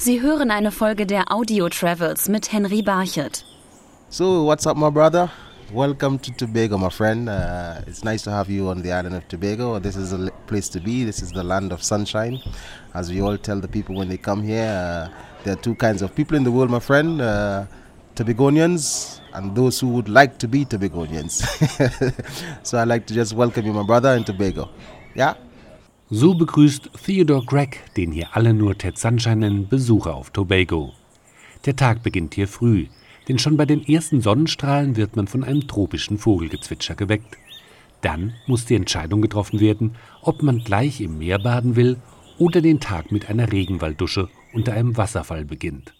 Sie hören eine Folge der Audio Travels mit Henry Barchet. So, what's up, my brother? Welcome to Tobago, my friend. Uh, it's nice to have you on the island of Tobago. This is a place to be. This is the land of sunshine. As we all tell the people when they come here, uh, there are two kinds of people in the world, my friend uh, Tobagonians and those who would like to be Tobagonians. so I'd like to just welcome you, my brother, in Tobago. Yeah? So begrüßt Theodore Gregg, den hier alle nur Ted Sunshine nennen, Besucher auf Tobago. Der Tag beginnt hier früh, denn schon bei den ersten Sonnenstrahlen wird man von einem tropischen Vogelgezwitscher geweckt. Dann muss die Entscheidung getroffen werden, ob man gleich im Meer baden will oder den Tag mit einer Regenwalddusche unter einem Wasserfall beginnt.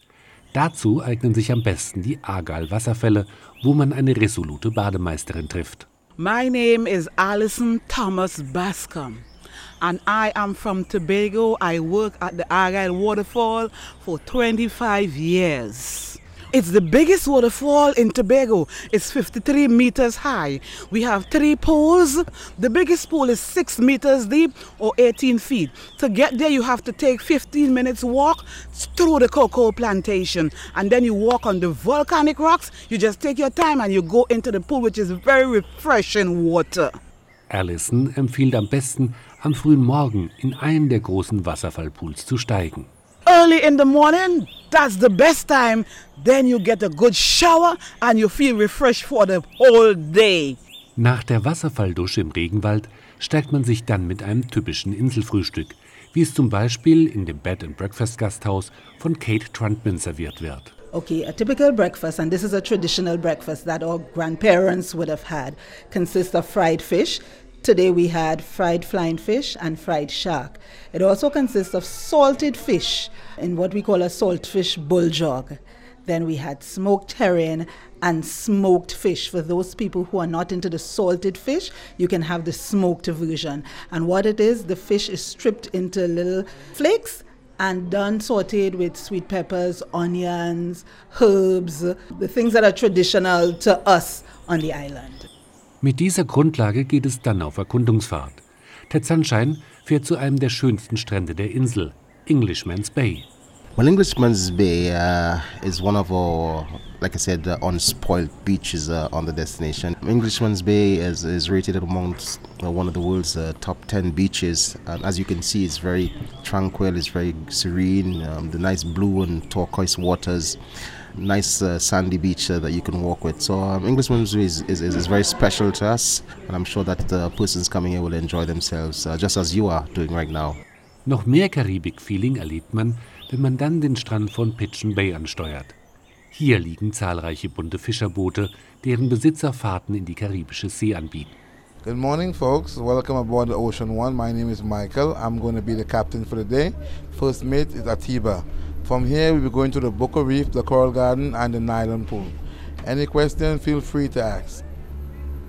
Dazu eignen sich am besten die Argal-Wasserfälle, wo man eine resolute Bademeisterin trifft. My name is Alison Thomas Bascom. And I am from Tobago. I work at the Argyle Waterfall for 25 years. It's the biggest waterfall in Tobago. It's 53 meters high. We have three pools. The biggest pool is 6 meters deep or 18 feet. To get there, you have to take 15 minutes walk through the cocoa plantation. And then you walk on the volcanic rocks. You just take your time and you go into the pool, which is very refreshing water. Allison empfiehlt am besten, am frühen Morgen in einen der großen Wasserfallpools zu steigen. Early in the morning, that's the best time. Then you get a good shower and you feel refreshed for the whole day. Nach der Wasserfalldusche im Regenwald steigt man sich dann mit einem typischen Inselfrühstück, wie es zum Beispiel in dem Bed and Breakfast Gasthaus von Kate Truntman serviert wird. Okay, a typical breakfast, and this is a traditional breakfast that our grandparents would have had, consists of fried fish. Today we had fried flying fish and fried shark. It also consists of salted fish in what we call a saltfish bulldog. Then we had smoked herring and smoked fish. For those people who are not into the salted fish, you can have the smoked version. And what it is, the fish is stripped into little flakes and done sauteed with sweet peppers, onions, herbs, the things that are traditional to us on the island. Mit dieser Grundlage geht es dann auf Erkundungsfahrt. Ted Sunshine fährt zu einem der schönsten Strände der Insel, Englishman's Bay. Well, Englishman's Bay uh, is one of our, like I said, uh, unspoiled beaches uh, on the destination. Englishman's Bay is, is rated amongst uh, one of the world's uh, top 10 beaches. And as you can see, it's very tranquil, it's very serene, um, the nice blue and turquoise waters. Nice uh, sandy beach that you can walk with. So, um, Englishman's Bay is, is, is, very special to us, and I'm sure that the persons coming here will enjoy themselves just as you are doing right now. Noch mehr Karibik-Feeling erlebt man, wenn man dann den Strand von Pigeon Bay ansteuert. Hier liegen zahlreiche bunte Fischerboote, deren Besitzer Fahrten in die karibische See anbieten. Good morning, folks. Welcome aboard the Ocean One. My name is Michael. I'm going to be the captain for the day. First mate is Atiba. From here, we'll be going to the Boca Reef, the Coral Garden, and the Nylon Pool. Any question, feel free to ask.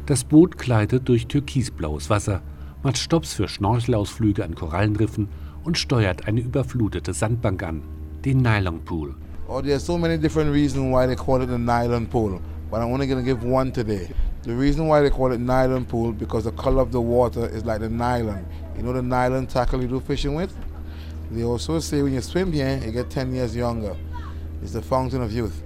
Das Boot gleitet durch türkisblaues Wasser, macht Stops für Schnorchelausflüge an Korallenriffen und steuert eine überflutete Sandbank an, den Nylon Pool. Oh, there are so many different reasons why they call it the nylon pool, but I'm only going to give one today. The reason why they call it nylon pool because the color of the water is like the nylon. You know the nylon tackle you do fishing with? They also say when you swim here, you get 10 years younger. It's the fountain of youth.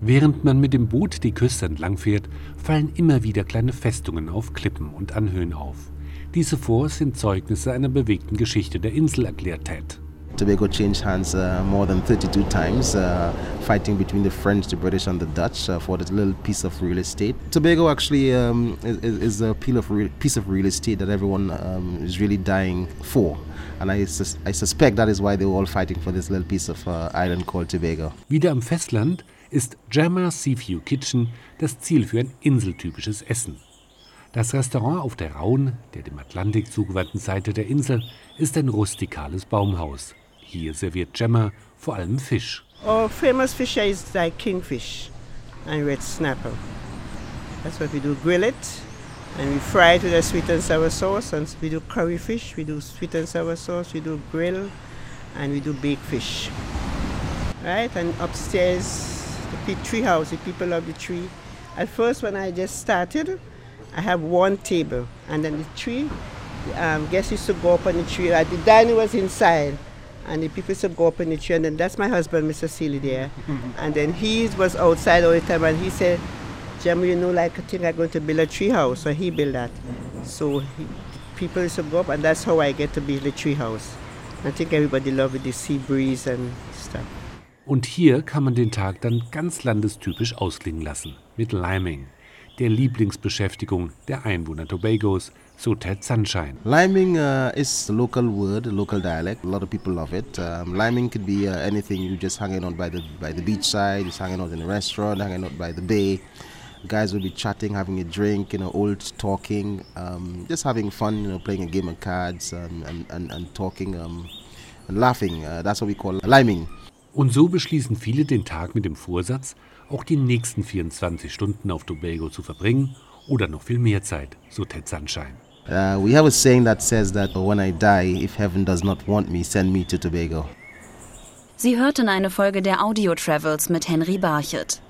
Während man mit dem Boot die Küste entlang fährt, fallen immer wieder kleine Festungen auf Klippen und Anhöhen auf. Diese Forts sind Zeugnisse einer bewegten Geschichte der Insel, erklärt Ted. Tobago changed hands uh, more than 32 times, uh, fighting between the French, the British, and the Dutch uh, for this little piece of real estate. Tobago actually um, is, is, a piece of real estate that everyone um, is really dying for. And I, sus I, suspect that is why they're all fighting for this little piece of uh, island called Tobago. Wieder am Festland ist Jammer Seaview Kitchen das Ziel für ein inseltypisches Essen. Das Restaurant auf der rauen, der dem Atlantik zugewandten Seite der Insel ist ein rustikales Baumhaus. Hier serviert Gemma vor allem Fisch. Our famous fish is like kingfish and red snapper. That's what we do, grill it and we fry it with a sweet and sour sauce. And we do curry fish, we do sweet and sour sauce, we do grill and we do baked fish. Right, and upstairs, the tree house, the people love the tree. At first when I just started, I have one table, and then the tree, um, guests used to go up on the tree. Uh, the dining was inside, and the people used to go up on the tree, and then that's my husband, Mr. Seeley, there. and then he was outside all the time, and he said, Jim, you know, like I think I'm going to build a tree house, so he built that. So he, people used to go up, and that's how I get to build the tree house. I think everybody loved the sea breeze and stuff. Und hier kann man den Tag dann ganz landestypisch ausklingen lassen, mit Liming, der Lieblingsbeschäftigung der Einwohner Tobagos, so Ted Sunshine. Liming uh, is a local word, a local dialect. A lot of people love it. Um, liming could be uh, anything. You just hanging out by the by the beachside, just hanging out in a restaurant, hanging out by the bay. Guys will be chatting, having a drink, you know, old talking, um, just having fun, you know, playing a game of cards um, and, and, and talking um, and laughing. Uh, that's what we call liming. Und so beschließen viele den Tag mit dem Vorsatz, auch die nächsten 24 Stunden auf Tobago zu verbringen oder noch viel mehr Zeit, so Ted Sunshine. Uh, we have a saying that says that when I die, if heaven does not want me, send me to Tobago. Sie hörten eine Folge der Audio Travels mit Henry Barchet.